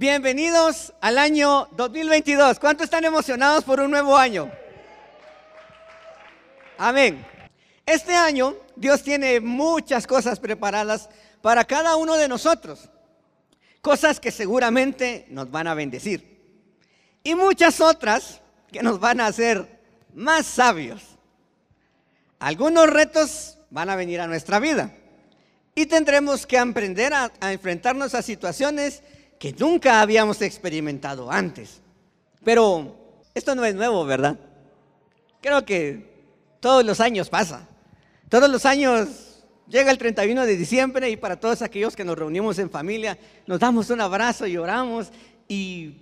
Bienvenidos al año 2022. ¿Cuántos están emocionados por un nuevo año? Amén. Este año Dios tiene muchas cosas preparadas para cada uno de nosotros. Cosas que seguramente nos van a bendecir. Y muchas otras que nos van a hacer más sabios. Algunos retos van a venir a nuestra vida. Y tendremos que aprender a, a enfrentarnos a situaciones que nunca habíamos experimentado antes. Pero esto no es nuevo, ¿verdad? Creo que todos los años pasa. Todos los años llega el 31 de diciembre y para todos aquellos que nos reunimos en familia, nos damos un abrazo y oramos y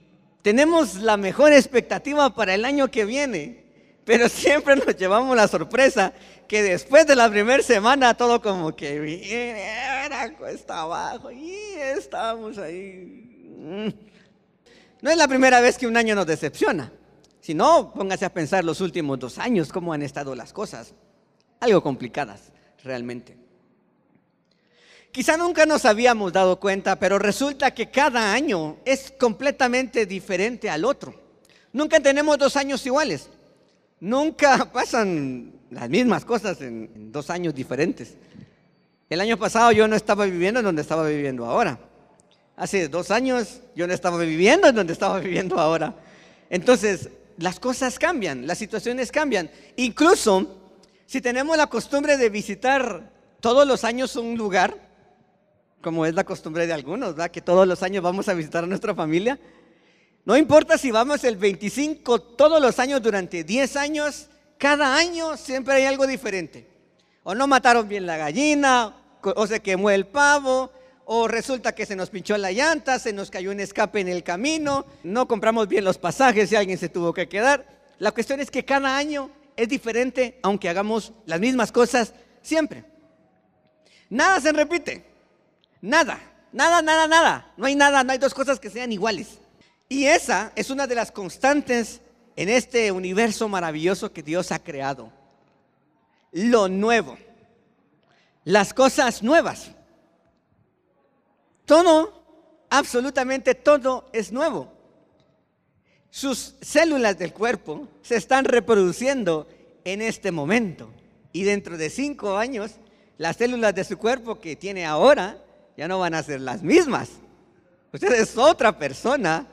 tenemos la mejor expectativa para el año que viene. Pero siempre nos llevamos la sorpresa que después de la primera semana todo como que era cuesta abajo y estábamos ahí. Mm. No es la primera vez que un año nos decepciona. Si no, póngase a pensar los últimos dos años, cómo han estado las cosas. Algo complicadas, realmente. Quizá nunca nos habíamos dado cuenta, pero resulta que cada año es completamente diferente al otro. Nunca tenemos dos años iguales. Nunca pasan las mismas cosas en, dos años diferentes. El año pasado yo no estaba viviendo en donde estaba viviendo ahora. Hace dos años yo no estaba viviendo en donde estaba viviendo ahora. Entonces, las cosas cambian, las situaciones cambian. Incluso si tenemos la costumbre de visitar todos los años un lugar, como es la costumbre de algunos, ¿verdad? que todos los años vamos a visitar a nuestra familia, no importa si vamos el 25 todos los años durante 10 años, cada año siempre hay algo diferente. O no mataron bien la gallina, o se quemó el pavo, o resulta que se nos pinchó la llanta, se nos cayó un escape en el camino, no compramos bien los pasajes y alguien se tuvo que quedar. La cuestión es que cada año es diferente, aunque hagamos las mismas cosas siempre. Nada se repite. Nada. Nada, nada, nada. No hay nada, no hay dos cosas que sean iguales. Y esa es una de las constantes en este universo maravilloso que Dios ha creado. Lo nuevo. Las cosas nuevas. Todo, absolutamente todo es nuevo. Sus células del cuerpo se están reproduciendo en este momento. Y dentro de cinco años, las células de su cuerpo que tiene ahora ya no van a ser las mismas. Usted es otra persona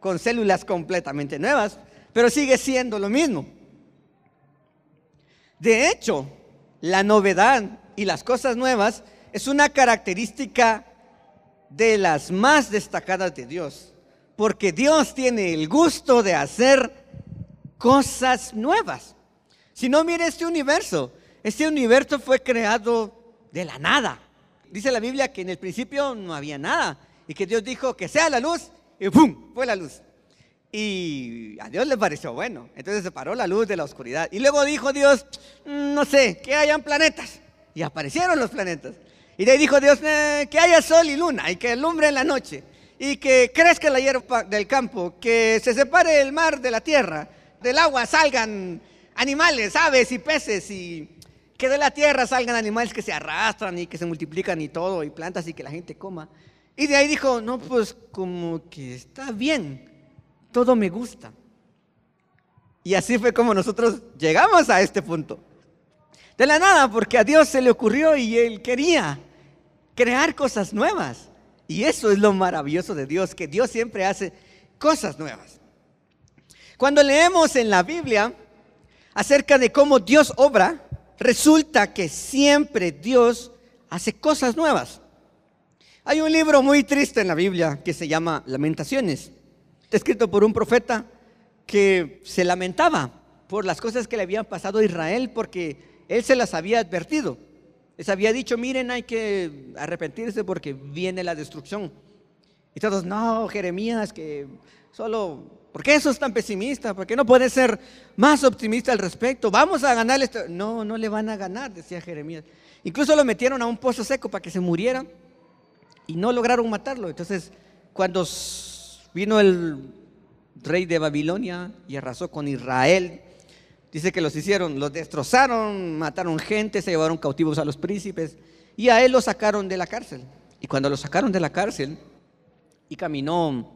con células completamente nuevas, pero sigue siendo lo mismo. De hecho, la novedad y las cosas nuevas es una característica de las más destacadas de Dios, porque Dios tiene el gusto de hacer cosas nuevas. Si no, mire este universo. Este universo fue creado de la nada. Dice la Biblia que en el principio no había nada y que Dios dijo que sea la luz y ¡pum! fue la luz. Y a Dios le pareció bueno. Entonces separó la luz de la oscuridad. Y luego dijo Dios, "Mm, no sé, que hayan planetas. Y aparecieron los planetas. Y de ahí dijo Dios, "Eh, que haya sol y luna y que alumbre en la noche. Y que crezca la hierba del campo, que se separe el mar de la tierra. Del agua salgan animales, aves y peces. Y que de la tierra salgan animales que se arrastran y que se multiplican y todo, y plantas y que la gente coma. Y de ahí dijo, no, pues como que está bien, todo me gusta. Y así fue como nosotros llegamos a este punto. De la nada, porque a Dios se le ocurrió y Él quería crear cosas nuevas. Y eso es lo maravilloso de Dios, que Dios siempre hace cosas nuevas. Cuando leemos en la Biblia acerca de cómo Dios obra, resulta que siempre Dios hace cosas nuevas. Hay un libro muy triste en la Biblia que se llama Lamentaciones. Escrito por un profeta que se lamentaba por las cosas que le habían pasado a Israel porque él se las había advertido. Les había dicho, miren, hay que arrepentirse porque viene la destrucción. Y todos, no, Jeremías, que solo, ¿por qué sos tan pesimista? ¿Por qué no puedes ser más optimista al respecto? Vamos a ganarle esto. No, no le van a ganar, decía Jeremías. Incluso lo metieron a un pozo seco para que se muriera y no lograron matarlo. Entonces, cuando vino el rey de Babilonia y arrasó con Israel, dice que los hicieron, los destrozaron, mataron gente, se llevaron cautivos a los príncipes y a él lo sacaron de la cárcel. Y cuando lo sacaron de la cárcel y caminó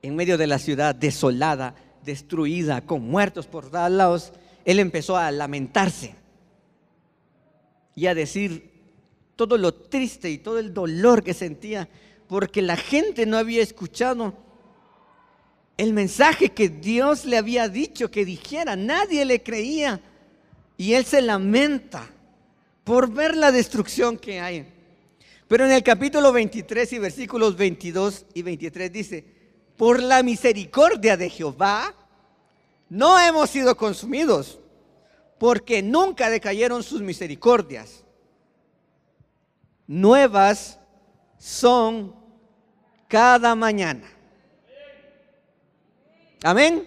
en medio de la ciudad desolada, destruida, con muertos por todos lados, él empezó a lamentarse y a decir todo lo triste y todo el dolor que sentía porque la gente no había escuchado el mensaje que Dios le había dicho que dijera. Nadie le creía y él se lamenta por ver la destrucción que hay. Pero en el capítulo 23 y versículos 22 y 23 dice, por la misericordia de Jehová no hemos sido consumidos, porque nunca decayeron sus misericordias. Nuevas son cada mañana. Amén.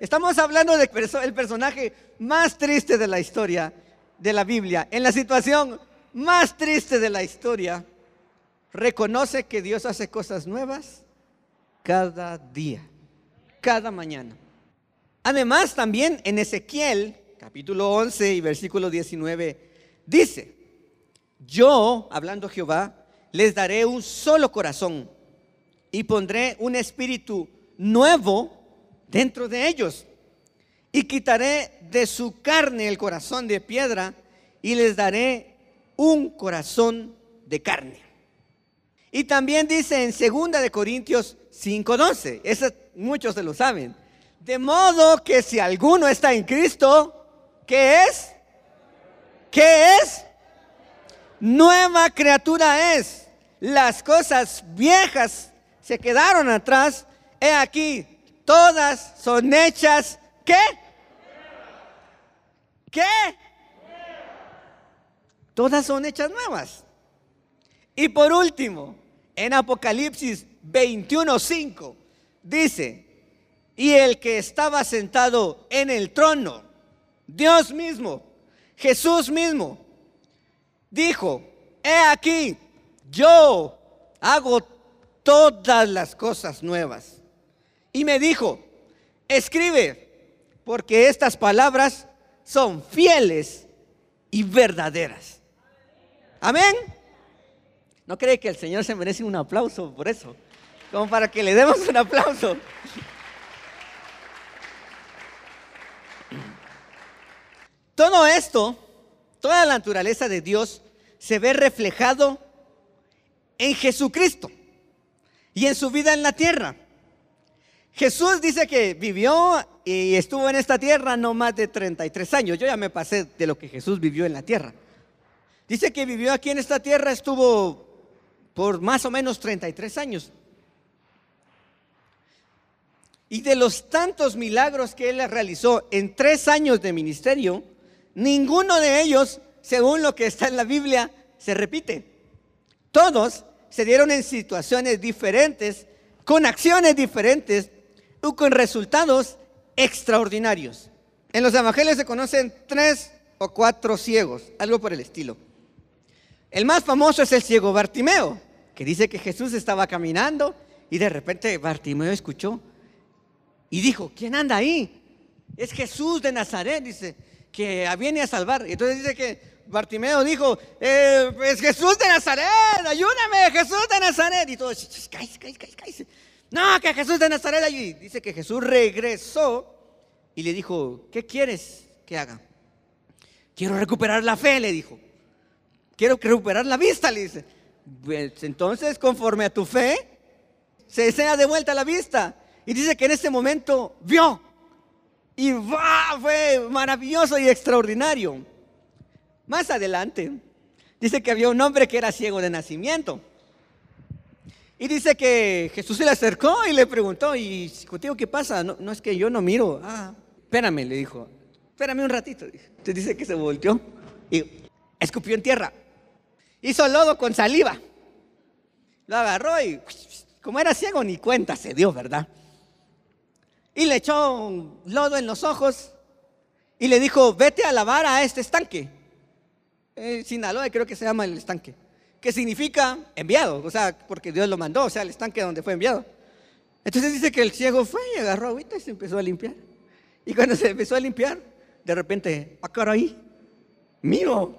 Estamos hablando del personaje más triste de la historia de la Biblia. En la situación más triste de la historia, reconoce que Dios hace cosas nuevas cada día, cada mañana. Además, también en Ezequiel, capítulo 11 y versículo 19, dice, yo, hablando Jehová, les daré un solo corazón y pondré un espíritu nuevo dentro de ellos. Y quitaré de su carne el corazón de piedra y les daré un corazón de carne. Y también dice en 2 de Corintios 5:12, eso muchos se lo saben. De modo que si alguno está en Cristo, ¿qué es? ¿Qué es? Nueva criatura es. Las cosas viejas se quedaron atrás. He aquí, todas son hechas. ¿Qué? ¿Qué? Todas son hechas nuevas. Y por último, en Apocalipsis 21:5 dice, y el que estaba sentado en el trono, Dios mismo, Jesús mismo, dijo, he aquí, yo hago todas las cosas nuevas. Y me dijo, escribe, porque estas palabras son fieles y verdaderas. Amén. ¿No cree que el Señor se merece un aplauso por eso? Como para que le demos un aplauso. Todo esto, toda la naturaleza de Dios se ve reflejado en Jesucristo y en su vida en la tierra. Jesús dice que vivió y estuvo en esta tierra no más de 33 años. Yo ya me pasé de lo que Jesús vivió en la tierra. Dice que vivió aquí en esta tierra, estuvo por más o menos 33 años. Y de los tantos milagros que él realizó en tres años de ministerio, ninguno de ellos, según lo que está en la Biblia, se repite. Todos se dieron en situaciones diferentes, con acciones diferentes y con resultados extraordinarios. En los evangelios se conocen tres o cuatro ciegos, algo por el estilo. El más famoso es el ciego Bartimeo, que dice que Jesús estaba caminando y de repente Bartimeo escuchó y dijo, ¿quién anda ahí? Es Jesús de Nazaret, dice, que viene a salvar. Y entonces dice que Bartimeo dijo, eh, es Jesús de Nazaret, ayúdame, Jesús de Nazaret. Y todos, cállese, cállese, cállese. No, que Jesús de Nazaret allí. Dice que Jesús regresó y le dijo, ¿qué quieres que haga? Quiero recuperar la fe, le dijo. Quiero recuperar la vista, le dice. Pues, entonces, conforme a tu fe, se sea de vuelta la vista. Y dice que en ese momento vio. Y fue maravilloso y extraordinario. Más adelante, dice que había un hombre que era ciego de nacimiento. Y dice que Jesús se le acercó y le preguntó, ¿y contigo qué pasa? No, no es que yo no miro. Ah, espérame, le dijo. Espérame un ratito. Entonces dice que se volteó y escupió en tierra. Hizo lodo con saliva. Lo agarró y como era ciego, ni cuenta se dio, ¿verdad? Y le echó lodo en los ojos y le dijo, vete a lavar a este estanque. Eh, Sinaloa creo que se llama el estanque, que significa enviado, o sea, porque Dios lo mandó, o sea, el estanque donde fue enviado. Entonces dice que el ciego fue y agarró agüita y se empezó a limpiar. Y cuando se empezó a limpiar, de repente, ah, caray, miro.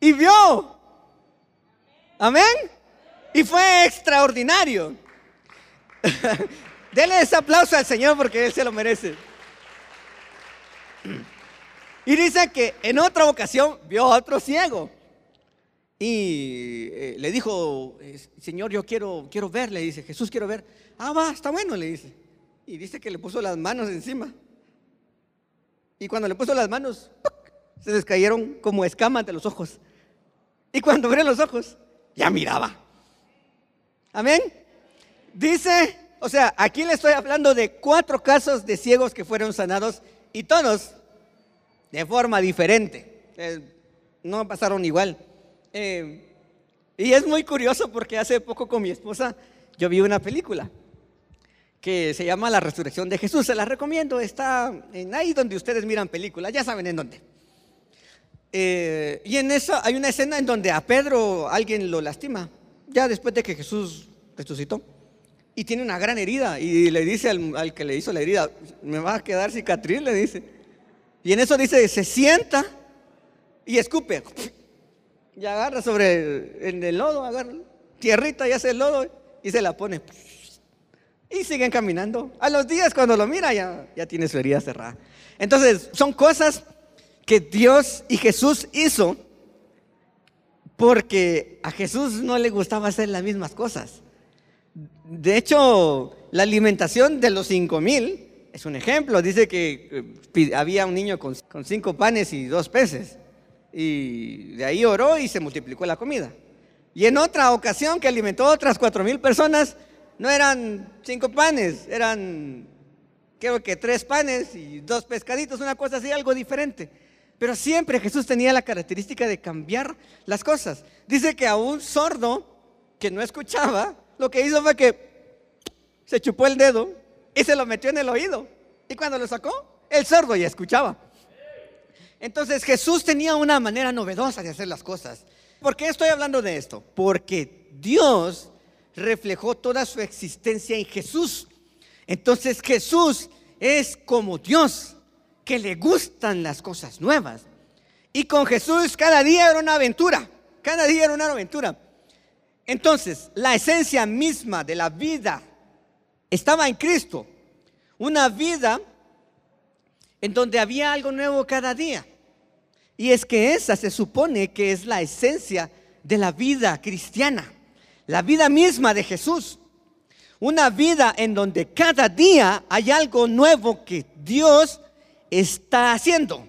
Y vio. Amén. Y fue extraordinario. Dele ese aplauso al Señor porque Él se lo merece. Y dice que en otra ocasión vio a otro ciego. Y eh, le dijo, Señor, yo quiero, quiero ver, le dice, Jesús, quiero ver. Ah, va, está bueno, le dice. Y dice que le puso las manos encima. Y cuando le puso las manos, ¡puc! se les cayeron como escamas de los ojos. Y cuando abrió los ojos, ya miraba. Amén. Dice, o sea, aquí le estoy hablando de cuatro casos de ciegos que fueron sanados y todos de forma diferente. Eh, no pasaron igual. Eh, y es muy curioso porque hace poco con mi esposa yo vi una película que se llama La Resurrección de Jesús. Se la recomiendo. Está en ahí donde ustedes miran películas. Ya saben en dónde. Eh, y en eso hay una escena en donde a Pedro alguien lo lastima. Ya después de que Jesús resucitó. Y tiene una gran herida. Y le dice al, al que le hizo la herida, me va a quedar cicatriz, le dice. Y en eso dice, se sienta y escupe. Y agarra sobre en el lodo, agarra tierrita y hace el lodo y se la pone. Y siguen caminando. A los días cuando lo mira ya, ya tiene su herida cerrada. Entonces, son cosas que Dios y Jesús hizo porque a Jesús no le gustaba hacer las mismas cosas. De hecho, la alimentación de los cinco mil es un ejemplo. Dice que eh, había un niño con, con cinco panes y dos peces. Y de ahí oró y se multiplicó la comida. Y en otra ocasión que alimentó a otras cuatro mil personas, no eran cinco panes, eran creo que tres panes y dos pescaditos, una cosa así, algo diferente. Pero siempre Jesús tenía la característica de cambiar las cosas. Dice que a un sordo que no escuchaba, lo que hizo fue que se chupó el dedo y se lo metió en el oído. Y cuando lo sacó, el sordo ya escuchaba. Entonces Jesús tenía una manera novedosa de hacer las cosas. ¿Por qué estoy hablando de esto? Porque Dios reflejó toda su existencia en Jesús. Entonces Jesús es como Dios, que le gustan las cosas nuevas. Y con Jesús cada día era una aventura, cada día era una aventura. Entonces, la esencia misma de la vida estaba en Cristo. Una vida en donde había algo nuevo cada día. Y es que esa se supone que es la esencia de la vida cristiana, la vida misma de Jesús. Una vida en donde cada día hay algo nuevo que Dios está haciendo.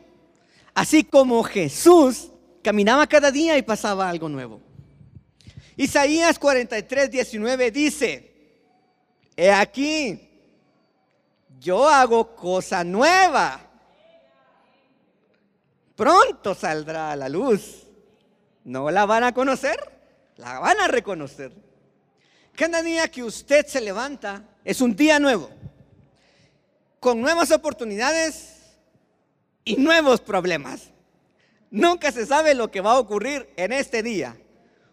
Así como Jesús caminaba cada día y pasaba algo nuevo. Isaías 43, 19 dice, he aquí, yo hago cosa nueva. Pronto saldrá a la luz. No la van a conocer, la van a reconocer. Cada día que usted se levanta es un día nuevo, con nuevas oportunidades y nuevos problemas. Nunca se sabe lo que va a ocurrir en este día.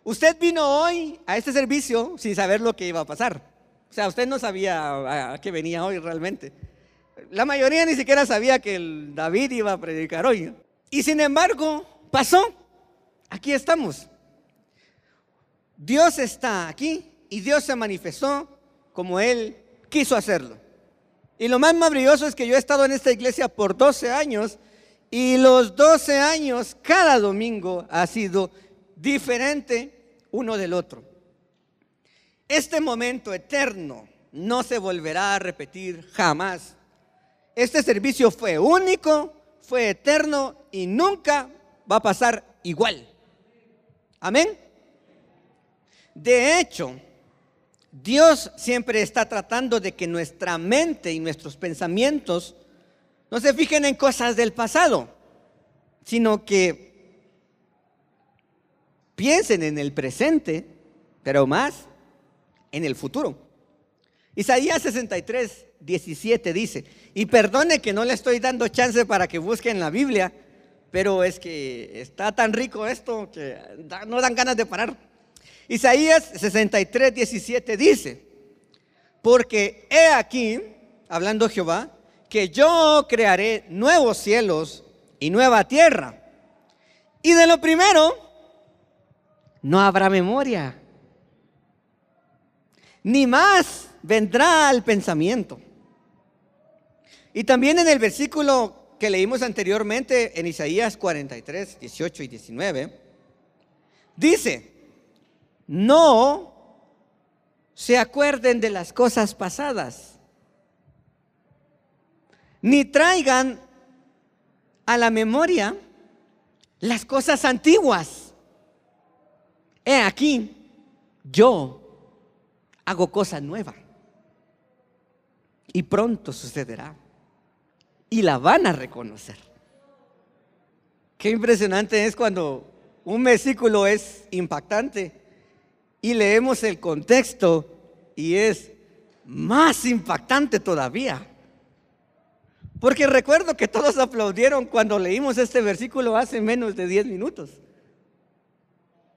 Usted vino hoy a este servicio sin saber lo que iba a pasar. O sea, usted no sabía a qué venía hoy realmente. La mayoría ni siquiera sabía que David iba a predicar hoy. Y sin embargo, pasó. Aquí estamos. Dios está aquí y Dios se manifestó como Él quiso hacerlo. Y lo más maravilloso es que yo he estado en esta iglesia por 12 años y los 12 años, cada domingo ha sido diferente uno del otro. Este momento eterno no se volverá a repetir jamás. Este servicio fue único, fue eterno y nunca va a pasar igual. Amén. De hecho, Dios siempre está tratando de que nuestra mente y nuestros pensamientos no se fijen en cosas del pasado, sino que piensen en el presente, pero más en el futuro. Isaías 63, 17 dice, y perdone que no le estoy dando chance para que busquen la Biblia, pero es que está tan rico esto que no dan ganas de parar. Isaías 63, 17 dice, porque he aquí, hablando Jehová, que yo crearé nuevos cielos y nueva tierra. Y de lo primero, no habrá memoria, ni más vendrá al pensamiento. Y también en el versículo que leímos anteriormente, en Isaías 43, 18 y 19, dice, no se acuerden de las cosas pasadas, ni traigan a la memoria las cosas antiguas. He aquí, yo hago cosa nueva. Y pronto sucederá. Y la van a reconocer. Qué impresionante es cuando un versículo es impactante y leemos el contexto y es más impactante todavía. Porque recuerdo que todos aplaudieron cuando leímos este versículo hace menos de 10 minutos.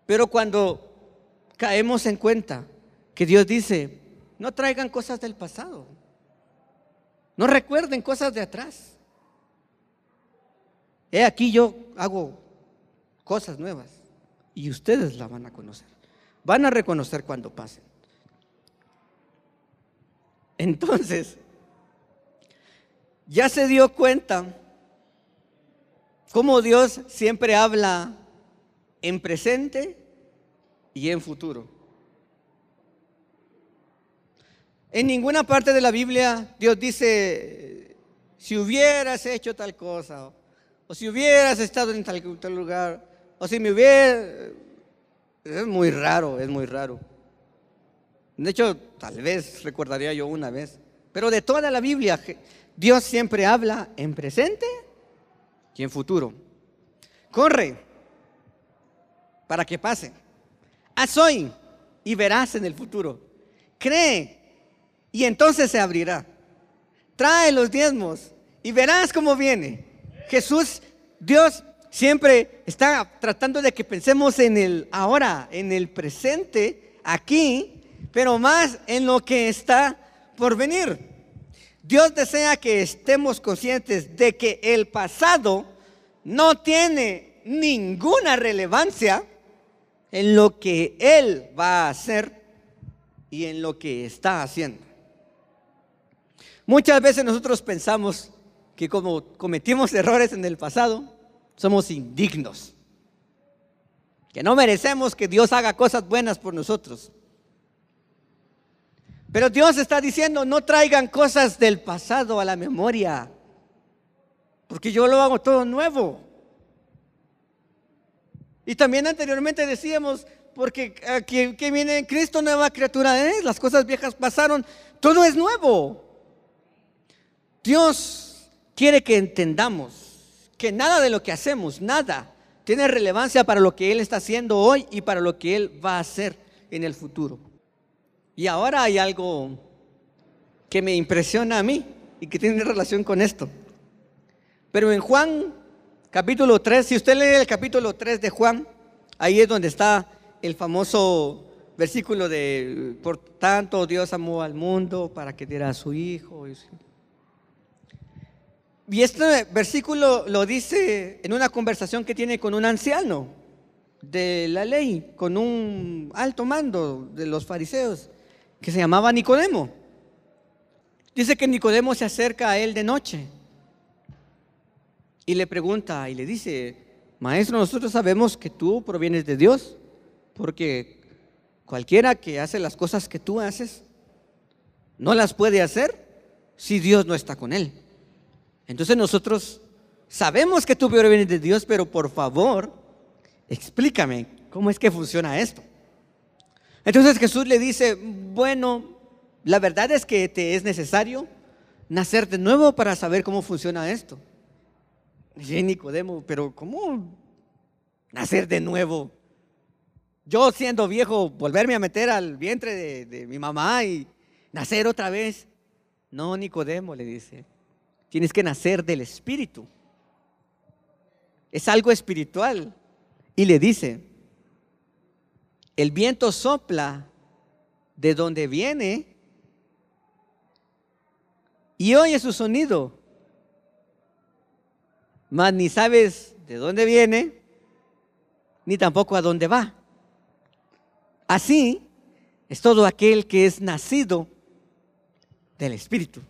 Pero cuando caemos en cuenta que Dios dice, no traigan cosas del pasado, no recuerden cosas de atrás. He aquí yo hago cosas nuevas y ustedes la van a conocer. Van a reconocer cuando pasen. Entonces, ya se dio cuenta cómo Dios siempre habla en presente y en futuro. En ninguna parte de la Biblia Dios dice, si hubieras hecho tal cosa, o si hubieras estado en tal, lugar, o si me hubiera... Es muy raro, es muy raro. De hecho, tal vez recordaría yo una vez, pero de toda la Biblia, Dios siempre habla en presente y en futuro. Corre para que pase. Haz hoy y verás en el futuro. Cree y entonces se abrirá. Trae los diezmos y verás cómo viene. Jesús, Dios siempre está tratando de que pensemos en el ahora, en el presente, aquí, pero más en lo que está por venir. Dios desea que estemos conscientes de que el pasado no tiene ninguna relevancia en lo que Él va a hacer y en lo que está haciendo. Muchas veces nosotros pensamos que como cometimos errores en el pasado, somos indignos. Que no merecemos que Dios haga cosas buenas por nosotros. Pero Dios está diciendo, no traigan cosas del pasado a la memoria, porque yo lo hago todo nuevo. Y también anteriormente decíamos, porque aquí que viene en Cristo nueva criatura es, las cosas viejas pasaron, todo es nuevo. Dios quiere que entendamos que nada de lo que hacemos, nada, tiene relevancia para lo que Él está haciendo hoy y para lo que Él va a hacer en el futuro. Y ahora hay algo que me impresiona a mí y que tiene relación con esto. Pero en Juan capítulo 3, si usted lee el capítulo 3 de Juan, ahí es donde está el famoso versículo de, por tanto Dios amó al mundo para que diera a su Hijo. Y este versículo lo dice en una conversación que tiene con un anciano de la ley, con un alto mando de los fariseos, que se llamaba Nicodemo. Dice que Nicodemo se acerca a él de noche y le pregunta y le dice, maestro, nosotros sabemos que tú provienes de Dios, porque cualquiera que hace las cosas que tú haces, no las puede hacer si Dios no está con él. Entonces nosotros sabemos que tú provienes de Dios, pero por favor, explícame cómo es que funciona esto. Entonces Jesús le dice, bueno, la verdad es que te es necesario nacer de nuevo para saber cómo funciona esto. Y Nicodemo, pero ¿cómo nacer de nuevo? Yo siendo viejo, volverme a meter al vientre de, de mi mamá y nacer otra vez. No, Nicodemo le dice, tienes que nacer del Espíritu. Es algo espiritual. Y le dice, el viento sopla de donde viene y oye su sonido, mas ni sabes de dónde viene, ni tampoco a dónde va. Así es todo aquel que es nacido del Espíritu.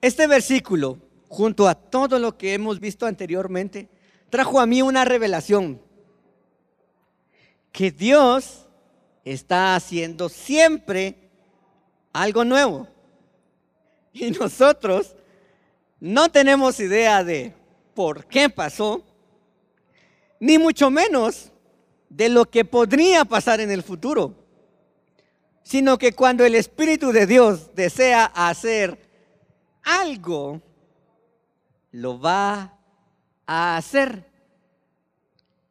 Este versículo, junto a todo lo que hemos visto anteriormente, trajo a mí una revelación que Dios está haciendo siempre algo nuevo. Y nosotros no tenemos idea de por qué pasó, ni mucho menos de lo que podría pasar en el futuro, sino que cuando el Espíritu de Dios desea hacer algo, lo va a hacer.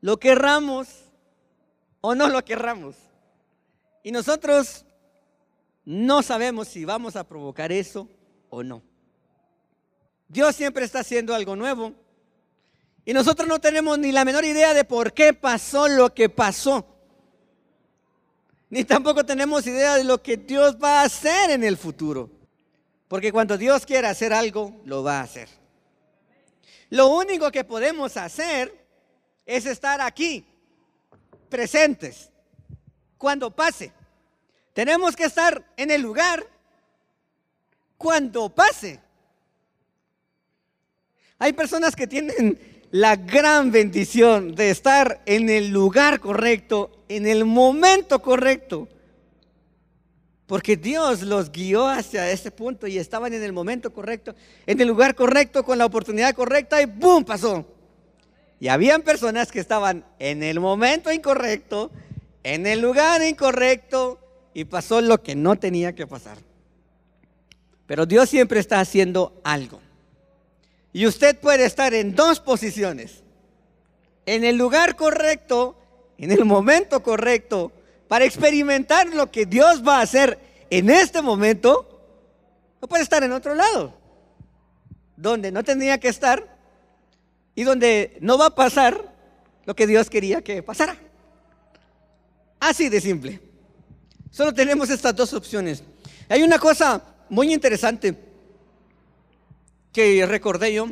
Lo querramos o no lo querramos. Y nosotros no sabemos si vamos a provocar eso o no. Dios siempre está haciendo algo nuevo. Y nosotros no tenemos ni la menor idea de por qué pasó lo que pasó. Ni tampoco tenemos idea de lo que Dios va a hacer en el futuro. Porque cuando Dios quiere hacer algo, lo va a hacer. Lo único que podemos hacer es estar aquí, presentes, cuando pase. Tenemos que estar en el lugar cuando pase. Hay personas que tienen la gran bendición de estar en el lugar correcto, en el momento correcto. Porque Dios los guió hacia ese punto y estaban en el momento correcto, en el lugar correcto, con la oportunidad correcta y ¡boom! pasó. Y habían personas que estaban en el momento incorrecto, en el lugar incorrecto y pasó lo que no tenía que pasar. Pero Dios siempre está haciendo algo. Y usted puede estar en dos posiciones. En el lugar correcto, en el momento correcto, para experimentar lo que Dios va a hacer en este momento. No puede estar en otro lado, donde no tendría que estar y donde no va a pasar lo que Dios quería que pasara. Así de simple. Solo tenemos estas dos opciones. Hay una cosa muy interesante que recordé yo.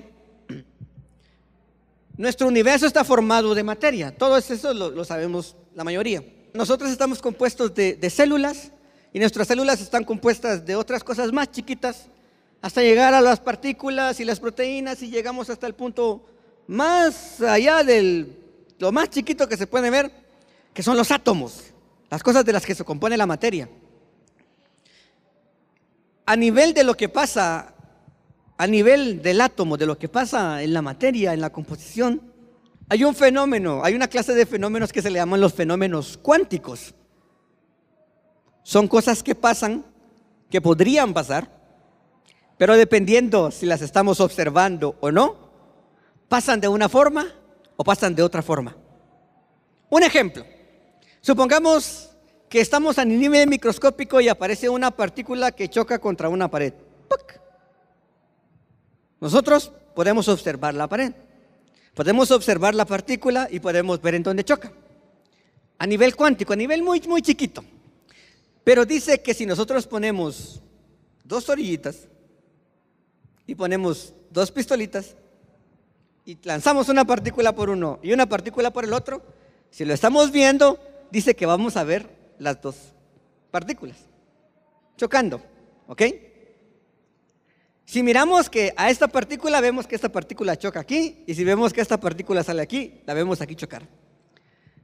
Nuestro universo está formado de materia. Todo eso lo, lo sabemos la mayoría. Nosotros estamos compuestos de, de células y nuestras células están compuestas de otras cosas más chiquitas hasta llegar a las partículas y las proteínas y llegamos hasta el punto más allá del lo más chiquito que se puede ver, que son los átomos, las cosas de las que se compone la materia. A nivel de lo que pasa, a nivel del átomo, de lo que pasa en la materia, en la composición, hay un fenómeno, hay una clase de fenómenos que se le llaman los fenómenos cuánticos. Son cosas que pasan, que podrían pasar, pero dependiendo si las estamos observando o no, pasan de una forma o pasan de otra forma. Un ejemplo, supongamos que estamos a nivel microscópico y aparece una partícula que choca contra una pared. Nosotros podemos observar la pared, podemos observar la partícula y podemos ver en dónde choca. A nivel cuántico, a nivel muy, muy chiquito. Pero dice que si nosotros ponemos dos orillitas y ponemos dos pistolitas y lanzamos una partícula por uno y una partícula por el otro, si lo estamos viendo, dice que vamos a ver las dos partículas chocando, ¿ok? Si miramos que a esta partícula vemos que esta partícula choca aquí y si vemos que esta partícula sale aquí, la vemos aquí chocar.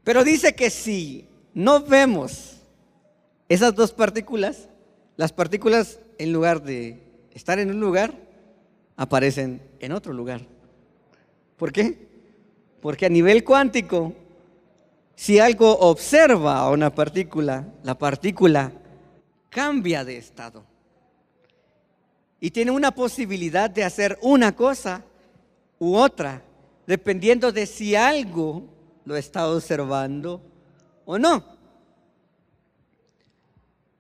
Pero dice que si no vemos esas dos partículas, las partículas en lugar de estar en un lugar, aparecen en otro lugar. ¿Por qué? Porque a nivel cuántico, si algo observa a una partícula, la partícula cambia de estado. Y tiene una posibilidad de hacer una cosa u otra, dependiendo de si algo lo está observando o no.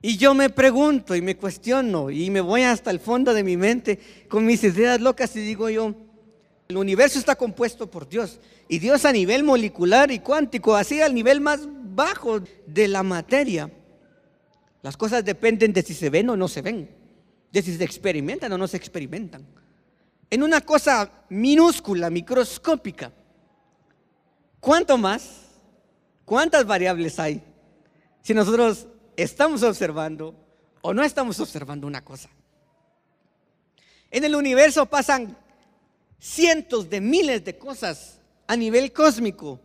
Y yo me pregunto y me cuestiono y me voy hasta el fondo de mi mente con mis ideas locas y digo yo, el universo está compuesto por Dios y Dios a nivel molecular y cuántico, así al nivel más bajo de la materia. Las cosas dependen de si se ven o no se ven, de si se experimentan o no se experimentan. En una cosa minúscula, microscópica, ¿cuánto más? ¿Cuántas variables hay? Si nosotros estamos observando o no estamos observando una cosa. En el universo pasan cientos de miles de cosas a nivel cósmico.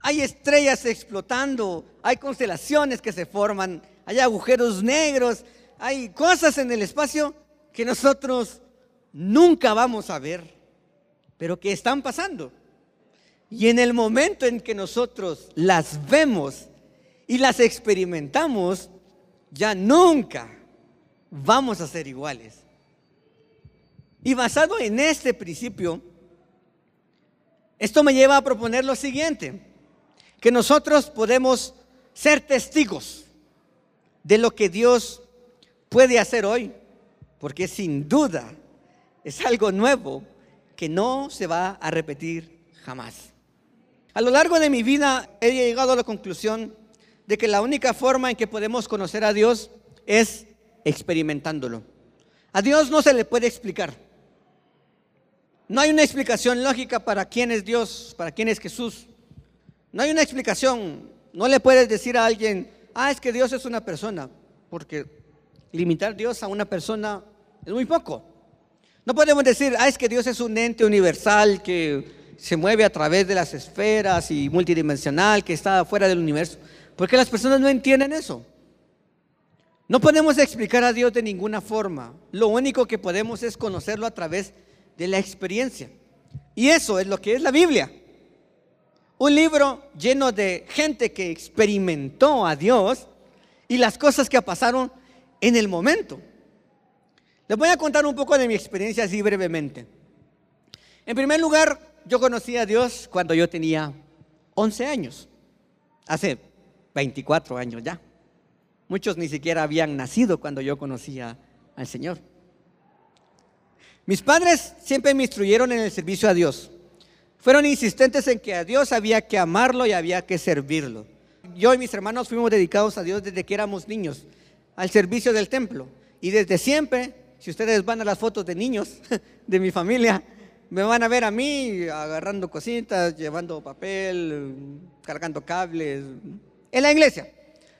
Hay estrellas explotando, hay constelaciones que se forman, hay agujeros negros, hay cosas en el espacio que nosotros nunca vamos a ver, pero que están pasando. Y en el momento en que nosotros las vemos y las experimentamos, ya nunca vamos a ser iguales. Y basado en este principio, esto me lleva a proponer lo siguiente, que nosotros podemos ser testigos de lo que Dios puede hacer hoy, porque sin duda es algo nuevo que no se va a repetir jamás. A lo largo de mi vida he llegado a la conclusión de que la única forma en que podemos conocer a Dios es experimentándolo. A Dios no se le puede explicar. No hay una explicación lógica para quién es Dios, para quién es Jesús. No hay una explicación. No le puedes decir a alguien, ah, es que Dios es una persona, porque limitar Dios a una persona es muy poco. No podemos decir, ah, es que Dios es un ente universal que se mueve a través de las esferas y multidimensional, que está fuera del universo. Porque las personas no entienden eso. No podemos explicar a Dios de ninguna forma. Lo único que podemos es conocerlo a través de la experiencia. Y eso es lo que es la Biblia. Un libro lleno de gente que experimentó a Dios y las cosas que pasaron en el momento. Les voy a contar un poco de mi experiencia así brevemente. En primer lugar, yo conocí a Dios cuando yo tenía 11 años, hace 24 años ya. Muchos ni siquiera habían nacido cuando yo conocía al Señor. Mis padres siempre me instruyeron en el servicio a Dios. Fueron insistentes en que a Dios había que amarlo y había que servirlo. Yo y mis hermanos fuimos dedicados a Dios desde que éramos niños, al servicio del templo. Y desde siempre, si ustedes van a las fotos de niños de mi familia, me van a ver a mí agarrando cositas, llevando papel, cargando cables, en la iglesia.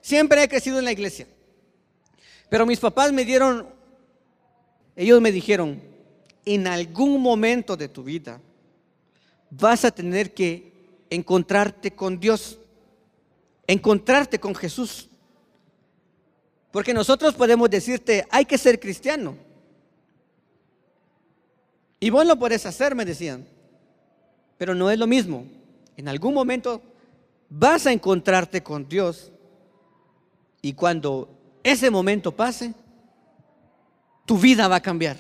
Siempre he crecido en la iglesia. Pero mis papás me dieron, ellos me dijeron, en algún momento de tu vida vas a tener que encontrarte con Dios, encontrarte con Jesús. Porque nosotros podemos decirte, hay que ser cristiano. Y vos lo puedes hacer, me decían. Pero no es lo mismo. En algún momento vas a encontrarte con Dios. Y cuando ese momento pase, tu vida va a cambiar.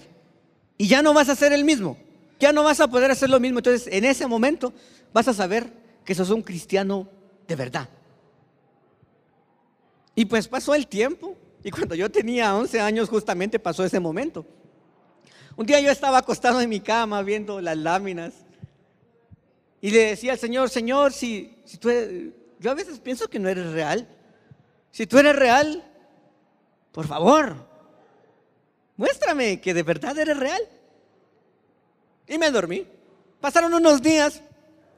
Y ya no vas a ser el mismo. Ya no vas a poder hacer lo mismo. Entonces, en ese momento vas a saber que sos un cristiano de verdad. Y pues pasó el tiempo. Y cuando yo tenía 11 años, justamente pasó ese momento. Un día yo estaba acostado en mi cama viendo las láminas. Y le decía al Señor, Señor, si, si tú eres, yo a veces pienso que no eres real. Si tú eres real, por favor, muéstrame que de verdad eres real. Y me dormí. Pasaron unos días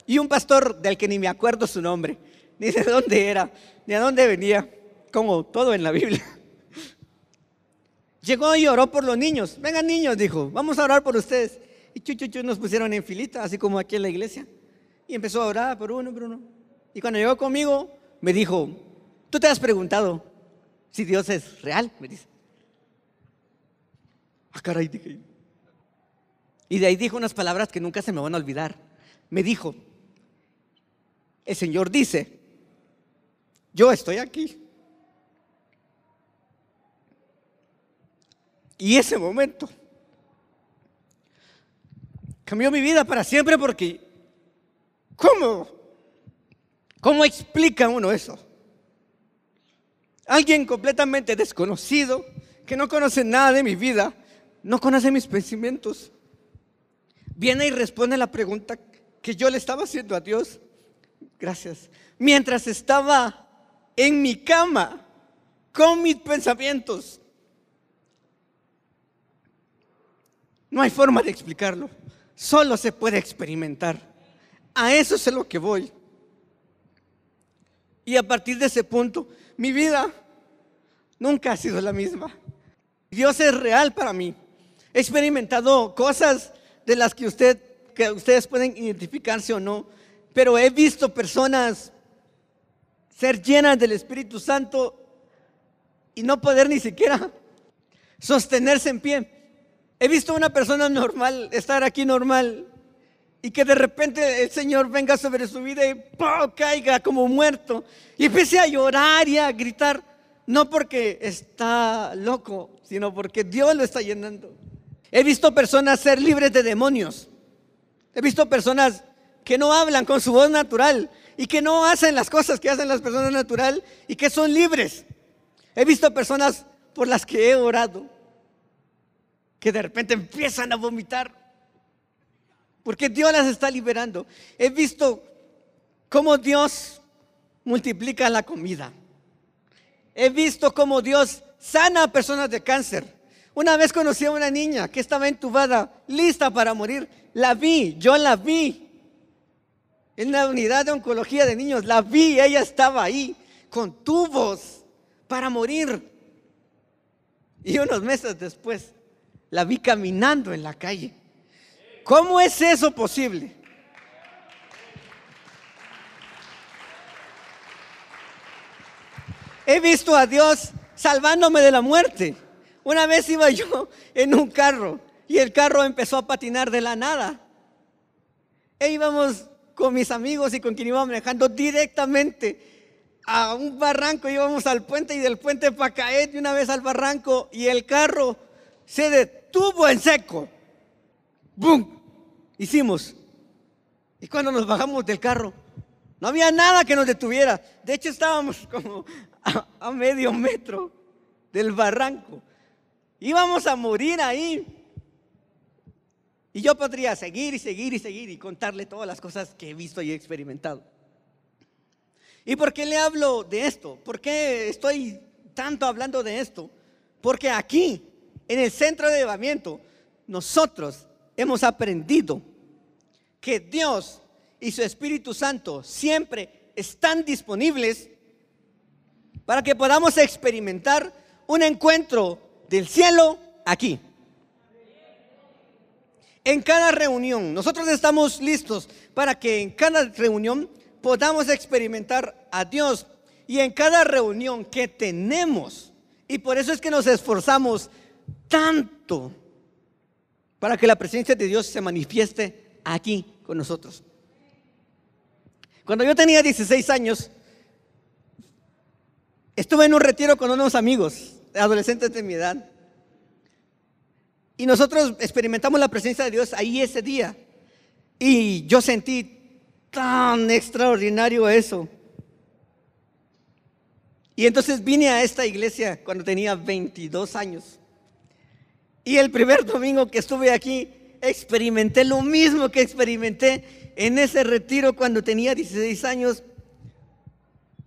y un pastor del que ni me acuerdo su nombre, ni de dónde era, ni a dónde venía, como todo en la Biblia. Llegó y oró por los niños. Vengan niños, dijo, vamos a orar por ustedes. Y chu, nos pusieron en filita, así como aquí en la iglesia. Y empezó a orar por uno, por uno. Y cuando llegó conmigo, me dijo, tú te has preguntado si Dios es real, me dice. Ah, caray, dije. Y de ahí dijo unas palabras que nunca se me van a olvidar. Me dijo, el Señor dice, yo estoy aquí. Y ese momento cambió mi vida para siempre porque, ¿cómo? ¿Cómo explica uno eso? Alguien completamente desconocido, que no conoce nada de mi vida, no conoce mis pensamientos, viene y responde la pregunta que yo le estaba haciendo a Dios. Gracias. Mientras estaba en mi cama con mis pensamientos. No hay forma de explicarlo. Solo se puede experimentar. A eso es a lo que voy. Y a partir de ese punto, mi vida nunca ha sido la misma. Dios es real para mí. He experimentado cosas de las que, que ustedes pueden identificarse o no, pero he visto personas ser llenas del Espíritu Santo y no poder ni siquiera sostenerse en pie. He visto a una persona normal estar aquí normal y que de repente el Señor venga sobre su vida y caiga como muerto y empiece a llorar y a gritar, no porque está loco, sino porque Dios lo está llenando. He visto personas ser libres de demonios. He visto personas que no hablan con su voz natural y que no hacen las cosas que hacen las personas natural y que son libres. He visto personas por las que he orado que de repente empiezan a vomitar porque Dios las está liberando. He visto cómo Dios multiplica la comida. He visto cómo Dios sana a personas de cáncer. Una vez conocí a una niña que estaba entubada, lista para morir. La vi, yo la vi. En la unidad de oncología de niños, la vi, ella estaba ahí con tubos para morir. Y unos meses después, la vi caminando en la calle. ¿Cómo es eso posible? He visto a Dios salvándome de la muerte. Una vez iba yo en un carro y el carro empezó a patinar de la nada. E íbamos con mis amigos y con quien iba manejando directamente a un barranco, íbamos al puente y del puente para caer de una vez al barranco y el carro se detuvo en seco. ¡Bum! Hicimos. Y cuando nos bajamos del carro, no había nada que nos detuviera. De hecho, estábamos como a, a medio metro del barranco. Íbamos a morir ahí. Y yo podría seguir y seguir y seguir y contarle todas las cosas que he visto y he experimentado. ¿Y por qué le hablo de esto? ¿Por qué estoy tanto hablando de esto? Porque aquí, en el centro de llevamiento, nosotros hemos aprendido que Dios y su Espíritu Santo siempre están disponibles para que podamos experimentar un encuentro del cielo aquí. En cada reunión, nosotros estamos listos para que en cada reunión podamos experimentar a Dios y en cada reunión que tenemos. Y por eso es que nos esforzamos tanto para que la presencia de Dios se manifieste aquí con nosotros. Cuando yo tenía 16 años, estuve en un retiro con unos amigos, adolescentes de mi edad. Y nosotros experimentamos la presencia de Dios ahí ese día. Y yo sentí tan extraordinario eso. Y entonces vine a esta iglesia cuando tenía 22 años. Y el primer domingo que estuve aquí, experimenté lo mismo que experimenté en ese retiro cuando tenía 16 años.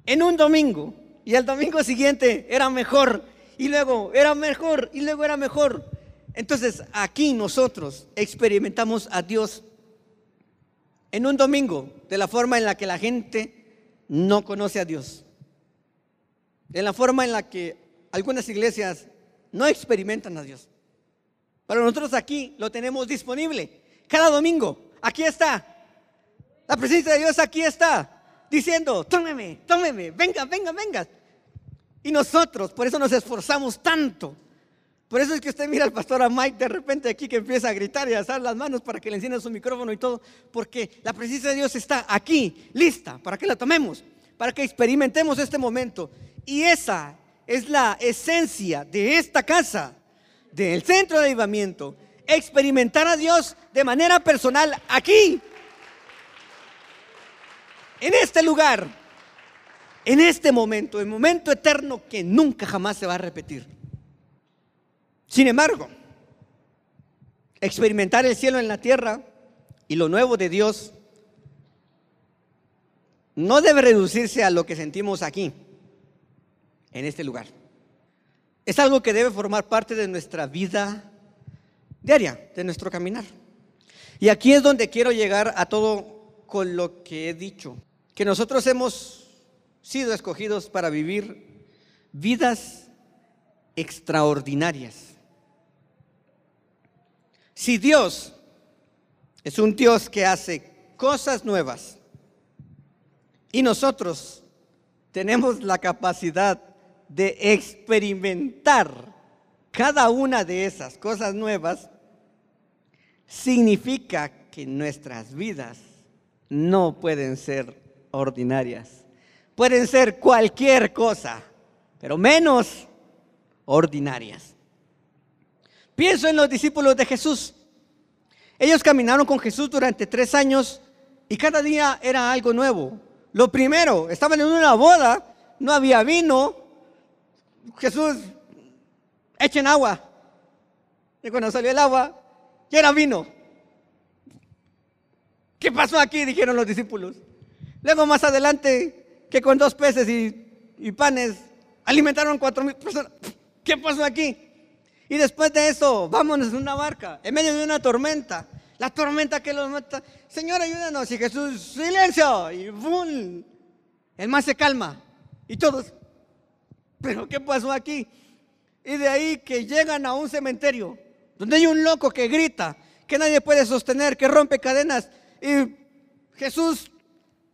En un domingo. Y el domingo siguiente era mejor. Y luego era mejor. Y luego era mejor. Entonces aquí nosotros experimentamos a Dios en un domingo de la forma en la que la gente no conoce a Dios. En la forma en la que algunas iglesias no experimentan a Dios. Pero nosotros aquí lo tenemos disponible. Cada domingo, aquí está. La presencia de Dios aquí está. Diciendo, tómeme, tómeme, venga, venga, venga. Y nosotros, por eso nos esforzamos tanto por eso es que usted mira al pastor a Mike de repente aquí que empieza a gritar y a alzar las manos para que le encienda su micrófono y todo, porque la presencia de Dios está aquí, lista, para que la tomemos, para que experimentemos este momento. Y esa es la esencia de esta casa, del centro de avivamiento, experimentar a Dios de manera personal aquí, en este lugar, en este momento, el momento eterno que nunca jamás se va a repetir. Sin embargo, experimentar el cielo en la tierra y lo nuevo de Dios no debe reducirse a lo que sentimos aquí, en este lugar. Es algo que debe formar parte de nuestra vida diaria, de nuestro caminar. Y aquí es donde quiero llegar a todo con lo que he dicho, que nosotros hemos sido escogidos para vivir vidas extraordinarias. Si Dios es un Dios que hace cosas nuevas y nosotros tenemos la capacidad de experimentar cada una de esas cosas nuevas, significa que nuestras vidas no pueden ser ordinarias. Pueden ser cualquier cosa, pero menos ordinarias. Pienso en los discípulos de Jesús. Ellos caminaron con Jesús durante tres años y cada día era algo nuevo. Lo primero, estaban en una boda, no había vino. Jesús, echen agua. Y cuando salió el agua, ya era vino. ¿Qué pasó aquí? Dijeron los discípulos. Luego más adelante, que con dos peces y, panes alimentaron cuatro mil personas. ¿Qué pasó aquí? Y después de eso, vámonos en una barca, en medio de una tormenta. La tormenta que los mata. Señor, ayúdanos. Y Jesús, silencio. Y ¡bum! El mar se calma. Y todos, ¿pero qué pasó aquí? Y de ahí que llegan a un cementerio, donde hay un loco que grita, que nadie puede sostener, que rompe cadenas. Y Jesús,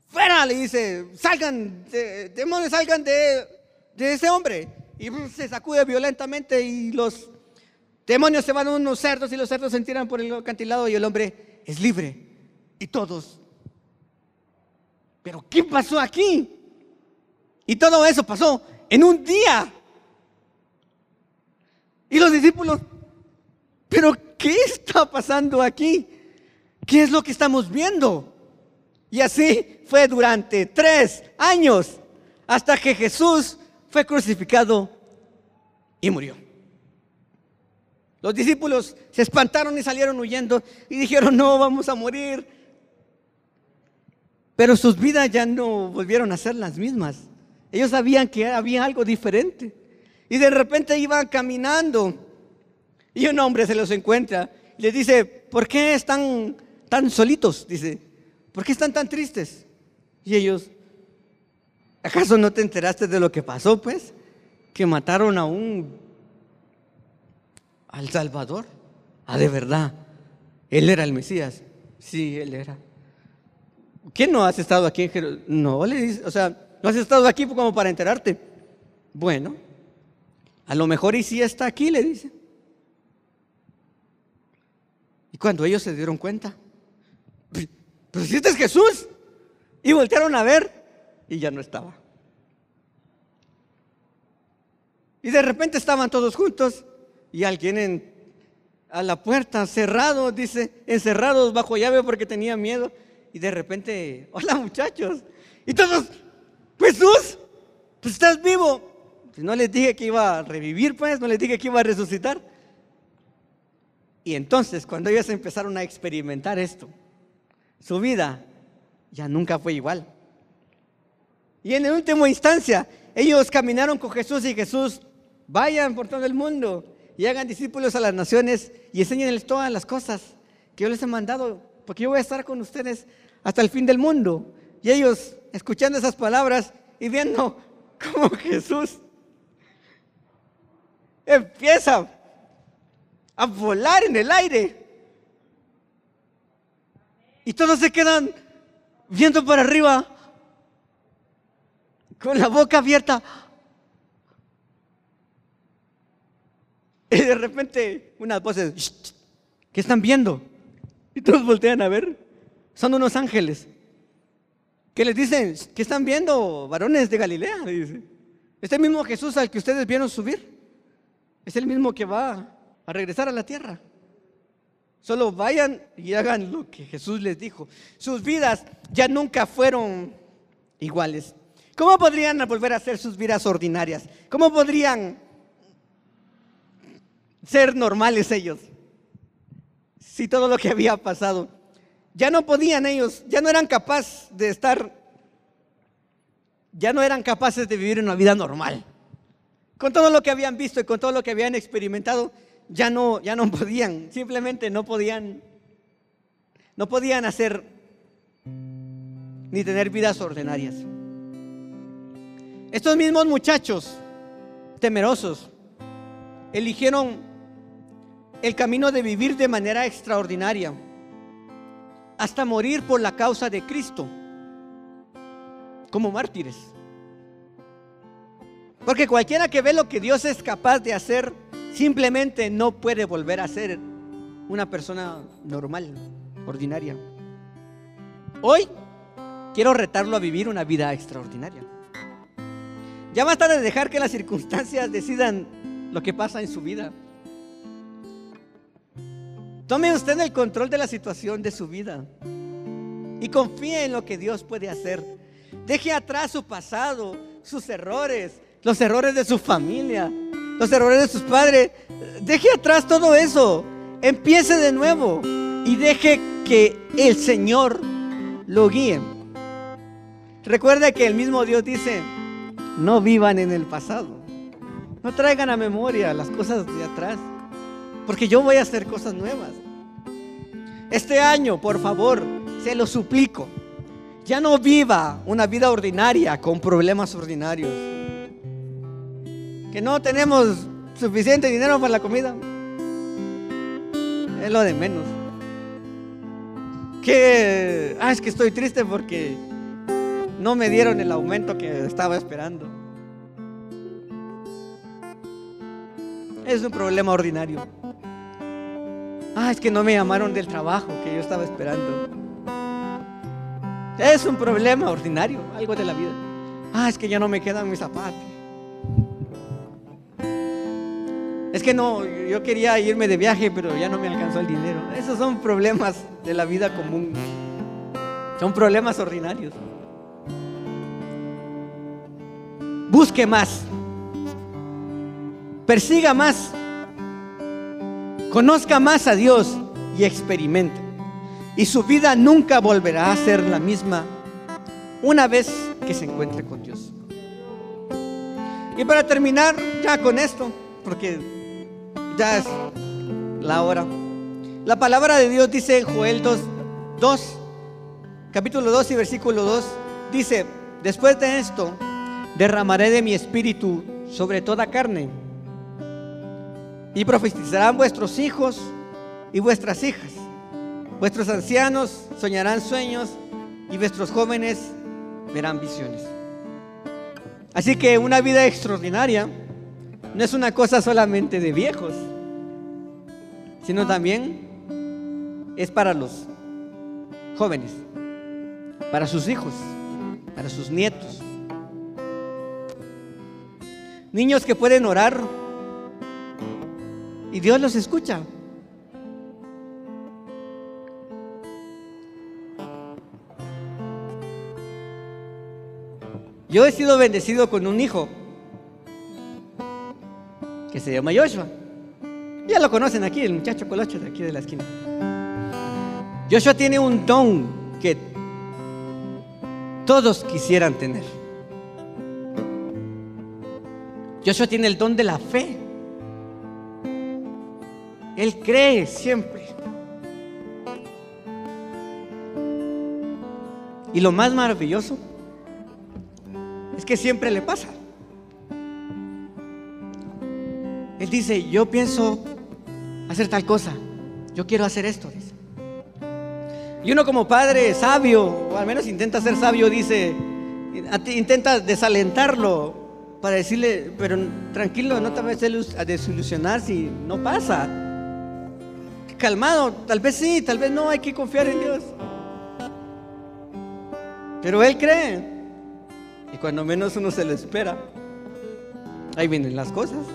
fuera, le dice, salgan, de- demonios, salgan de, de ese hombre. Y se sacude violentamente y los demonios se van a unos cerdos y los cerdos se tiran por el acantilado y el hombre es libre. Y todos, ¿pero qué pasó aquí? Y todo eso pasó en un día. Y los discípulos, ¿pero qué está pasando aquí? ¿Qué es lo que estamos viendo? Y así fue durante tres años hasta que Jesús fue crucificado y murió. Los discípulos se espantaron y salieron huyendo y dijeron, no, vamos a morir. Pero sus vidas ya no volvieron a ser las mismas. Ellos sabían que había algo diferente. Y de repente iban caminando y un hombre se los encuentra y les dice, ¿por qué están tan solitos? Dice, ¿por qué están tan tristes? Y ellos, ¿acaso no te enteraste de lo que pasó, pues? Que mataron a un, al Salvador. Ah, de verdad, él era el Mesías. Sí, él era. ¿Quién no has estado aquí en Jerusalén? No, le dice, o sea, no has estado aquí como para enterarte. Bueno, a lo mejor y sí está aquí, le dice. Y cuando ellos se dieron cuenta, pero si este es Jesús, y voltearon a ver y ya no estaba. Y de repente estaban todos juntos y alguien en, a la puerta cerrado, dice, encerrados bajo llave porque tenía miedo. Y de repente, hola muchachos. Y todos, Jesús, pues estás vivo. Pues no les dije que iba a revivir, pues, no les dije que iba a resucitar. Y entonces, cuando ellos empezaron a experimentar esto, su vida ya nunca fue igual. Y en última instancia, ellos caminaron con Jesús y Jesús, vayan por todo el mundo y hagan discípulos a las naciones y enséñenles todas las cosas que yo les he mandado, porque yo voy a estar con ustedes hasta el fin del mundo. Y ellos, escuchando esas palabras y viendo cómo Jesús empieza a volar en el aire. Y todos se quedan viendo para arriba con la boca abierta. Y de repente unas voces, "Shh, ¿qué están viendo? Y todos voltean a ver. Son unos ángeles. Que les dicen, ¿qué están viendo, varones de Galilea? Le dice. Este mismo Jesús al que ustedes vieron subir. Es el mismo que va a regresar a la tierra. Solo vayan y hagan lo que Jesús les dijo. Sus vidas ya nunca fueron iguales. ¿Cómo podrían volver a hacer sus vidas ordinarias? ¿Cómo podrían ser normales ellos? Si todo lo que había pasado, ya no podían ellos, ya no eran capaces de estar, ya no eran capaces de vivir una vida normal. Con todo lo que habían visto y con todo lo que habían experimentado, ya no, ya no podían, simplemente no podían, no podían hacer ni tener vidas ordinarias. Estos mismos muchachos temerosos eligieron el camino de vivir de manera extraordinaria hasta morir por la causa de Cristo como mártires. Porque cualquiera que ve lo que Dios es capaz de hacer, simplemente no puede volver a ser una persona normal, ordinaria. Hoy quiero retarlo a vivir una vida extraordinaria. Ya basta de dejar que las circunstancias decidan lo que pasa en su vida. Tome usted el control de la situación de su vida y confíe en lo que Dios puede hacer. Deje atrás su pasado, sus errores, los errores de su familia, los errores de sus padres. Deje atrás todo eso. Empiece de nuevo y deje que el Señor lo guíe. Recuerde que el mismo Dios dice, no vivan en el pasado. No traigan a memoria las cosas de atrás. Porque yo voy a hacer cosas nuevas. Este año, por favor, se lo suplico. Ya no viva una vida ordinaria con problemas ordinarios. Que no tenemos suficiente dinero para la comida. Es lo de menos. Que, ah, es que estoy triste porque no me dieron el aumento que estaba esperando. Es un problema ordinario. Ah, es que no me llamaron del trabajo que yo estaba esperando. Es un problema ordinario, algo de la vida. Ah, es que ya no me quedan mis zapatos. Es que no, yo quería irme de viaje, pero ya no me alcanzó el dinero. Esos son problemas de la vida común. Son problemas ordinarios. Busque más. Persiga más. Conozca más a Dios y experimente. Y su vida nunca volverá a ser la misma una vez que se encuentre con Dios. Y para terminar ya con esto, porque ya es la hora. La palabra de Dios dice en Joel 2, 2, capítulo 2 y versículo 2, dice, después de esto, derramaré de mi espíritu sobre toda carne y profetizarán vuestros hijos y vuestras hijas. Vuestros ancianos soñarán sueños y vuestros jóvenes verán visiones. Así que una vida extraordinaria no es una cosa solamente de viejos, sino también es para los jóvenes, para sus hijos, para sus nietos. Niños que pueden orar y Dios los escucha. Yo he sido bendecido con un hijo que se llama Joshua. Ya lo conocen aquí, el muchacho colocho de aquí de la esquina. Joshua tiene un don que todos quisieran tener. Joshua tiene el don de la fe. Él cree siempre. Y lo más maravilloso es que siempre le pasa. Él dice, yo pienso hacer tal cosa, yo quiero hacer esto. dice. Y uno como padre sabio, o al menos intenta ser sabio, dice, intenta desalentarlo para decirle, pero tranquilo, no te vayas a desilusionar si no pasa calmado. Tal vez sí, tal vez no, hay que confiar en Dios. Pero Él cree. Y cuando menos uno se lo espera, ahí vienen las cosas.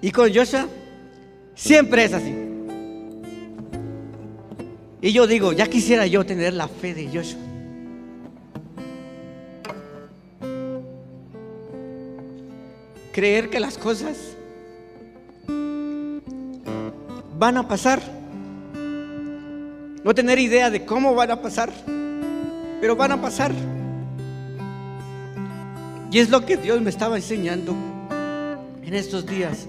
Y con Joshua siempre es así. Y yo digo, ya quisiera yo tener la fe de Joshua. Creer que las cosas van a pasar. No tener idea de cómo van a pasar, pero van a pasar. Y es lo que Dios me estaba enseñando en estos días.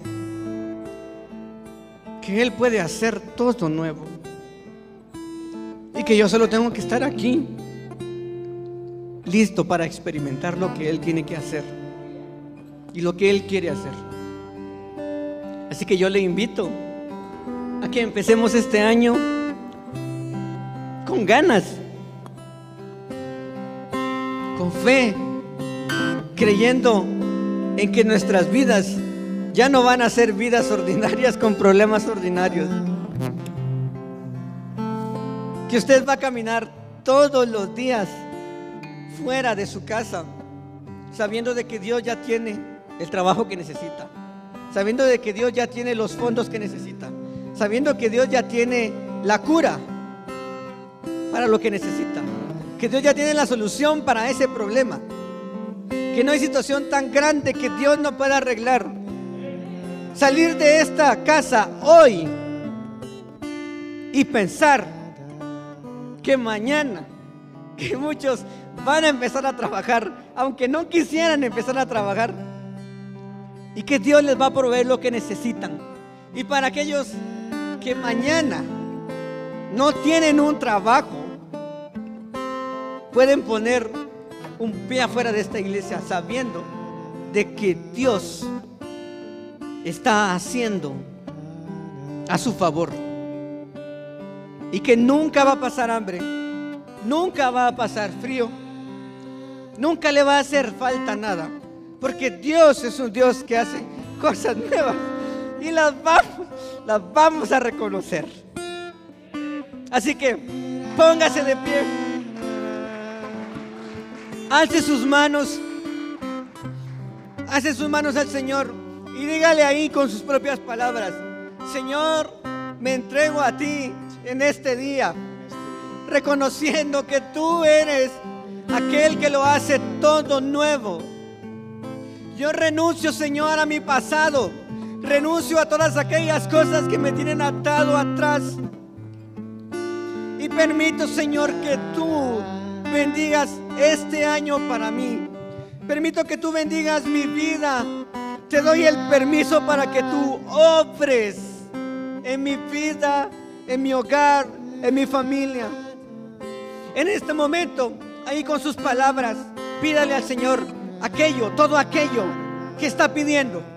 Que Él puede hacer todo nuevo. Y que yo solo tengo que estar aquí, listo para experimentar lo que Él tiene que hacer. Y lo que Él quiere hacer. Así que yo le invito a que empecemos este año con ganas, con fe, creyendo en que nuestras vidas ya no van a ser vidas ordinarias con problemas ordinarios. Que usted va a caminar todos los días fuera de su casa, sabiendo de que Dios ya tiene el trabajo que necesita, sabiendo de que Dios ya tiene los fondos que necesita, sabiendo que Dios ya tiene la cura para lo que necesita, que Dios ya tiene la solución para ese problema, que no hay situación tan grande que Dios no pueda arreglar. Salir de esta casa hoy y pensar que mañana, que muchos van a empezar a trabajar, aunque no quisieran empezar a trabajar, y que Dios les va a proveer lo que necesitan. Y para aquellos que mañana no tienen un trabajo, pueden poner un pie afuera de esta iglesia sabiendo de que Dios está haciendo a su favor. Y que nunca va a pasar hambre, nunca va a pasar frío, nunca le va a hacer falta nada, porque Dios es un Dios que hace cosas nuevas y las vamos, las vamos a reconocer. Así que póngase de pie, alce sus manos, hace sus manos al Señor y dígale ahí con sus propias palabras, Señor, me entrego a ti en este día, reconociendo que tú eres aquel que lo hace todo nuevo. Yo renuncio, Señor, a mi pasado. Renuncio a todas aquellas cosas que me tienen atado atrás. Y permito, Señor, que tú bendigas este año para mí. Permito que tú bendigas mi vida. Te doy el permiso para que tú obres en mi vida, en mi hogar, en mi familia. En este momento, ahí con sus palabras, pídale al Señor aquello, todo aquello que está pidiendo.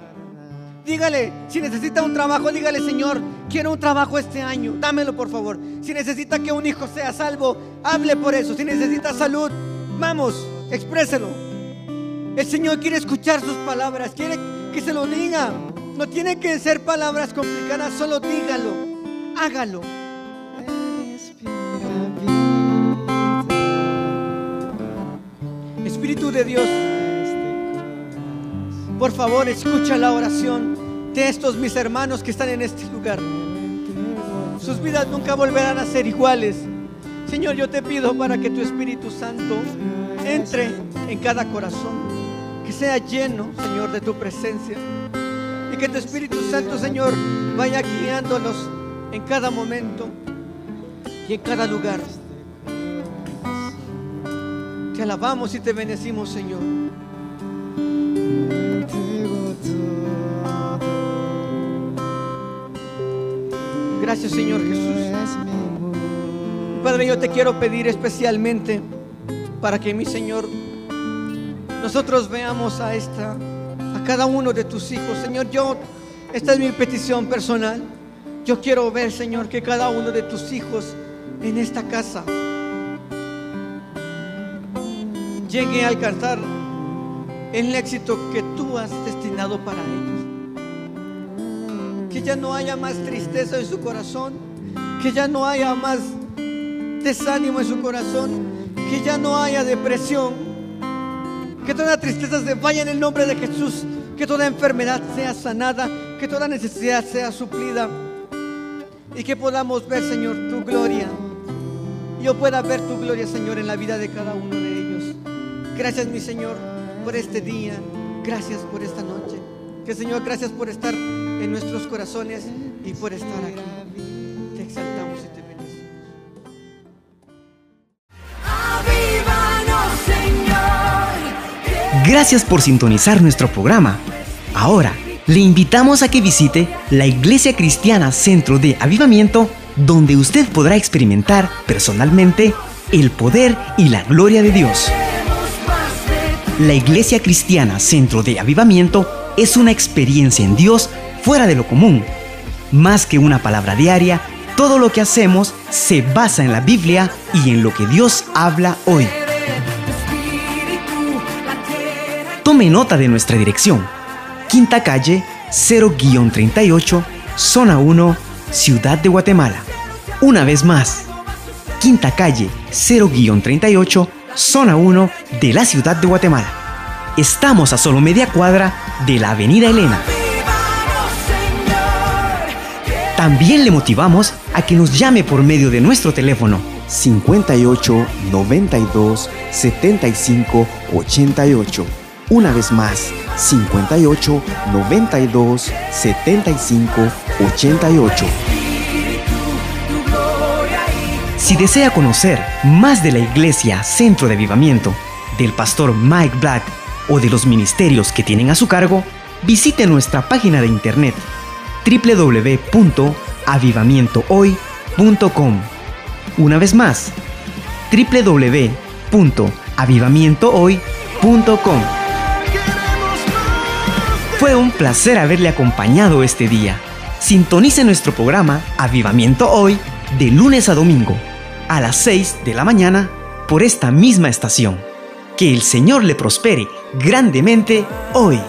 Dígale, si necesita un trabajo, dígale, Señor, quiero un trabajo este año, dámelo por favor. Si necesita que un hijo sea salvo, hable por eso. Si necesita salud, vamos, expréselo. El Señor quiere escuchar sus palabras, quiere que se lo diga. No tiene que ser palabras complicadas, solo dígalo, hágalo. Espíritu de Dios, por favor escucha la oración de estos mis hermanos que están en este lugar. Sus vidas nunca volverán a ser iguales. Señor, yo te pido para que tu Espíritu Santo entre en cada corazón, que sea lleno, Señor, de tu presencia. Y que tu Espíritu Santo, Señor, vaya guiándolos en cada momento y en cada lugar. Te alabamos y te bendecimos, Señor. Señor Jesús. Padre, yo te quiero pedir especialmente para que mi Señor, nosotros veamos a esta, a cada uno de tus hijos. Señor, yo, esta es mi petición personal. Yo quiero ver, Señor, que cada uno de tus hijos en esta casa llegue a alcanzar el éxito que tú has destinado para ellos. Que ya no haya más tristeza en su corazón, que ya no haya más desánimo en su corazón, que ya no haya depresión, que toda tristeza se vaya en el nombre de Jesús, que toda enfermedad sea sanada, que toda necesidad sea suplida y que podamos ver, Señor, tu gloria. Yo pueda ver tu gloria, Señor, en la vida de cada uno de ellos. Gracias, mi Señor, por este día. Gracias por esta noche. Que Señor, gracias por estar en nuestros corazones y por estar aquí. Te exaltamos y te bendecimos. Avívanos, Señor. Gracias por sintonizar nuestro programa. Ahora, le invitamos a que visite la Iglesia Cristiana Centro de Avivamiento, donde usted podrá experimentar personalmente el poder y la gloria de Dios. La Iglesia Cristiana Centro de Avivamiento es una experiencia en Dios fuera de lo común. Más que una palabra diaria, todo lo que hacemos se basa en la Biblia y en lo que Dios habla hoy. Tome nota de nuestra dirección. Quinta calle 0-38, zona 1, Ciudad de Guatemala. Una vez más. Quinta calle 0-38, zona 1 de la Ciudad de Guatemala. Estamos a solo media cuadra de la Avenida Elena. También le motivamos a que nos llame por medio de nuestro teléfono 58 92 75 88. Una vez más, 58 92 75 88. Tu gloria y Si desea conocer más de la iglesia Centro de Avivamiento, del pastor Mike Black o de los ministerios que tienen a su cargo, visite nuestra página de internet www.avivamientohoy.com. Una vez más, www.avivamientohoy.com. Fue un placer haberle acompañado este día. Sintonice nuestro programa Avivamiento Hoy de lunes a domingo a las 6 de la mañana por esta misma estación. Que el Señor le prospere grandemente hoy.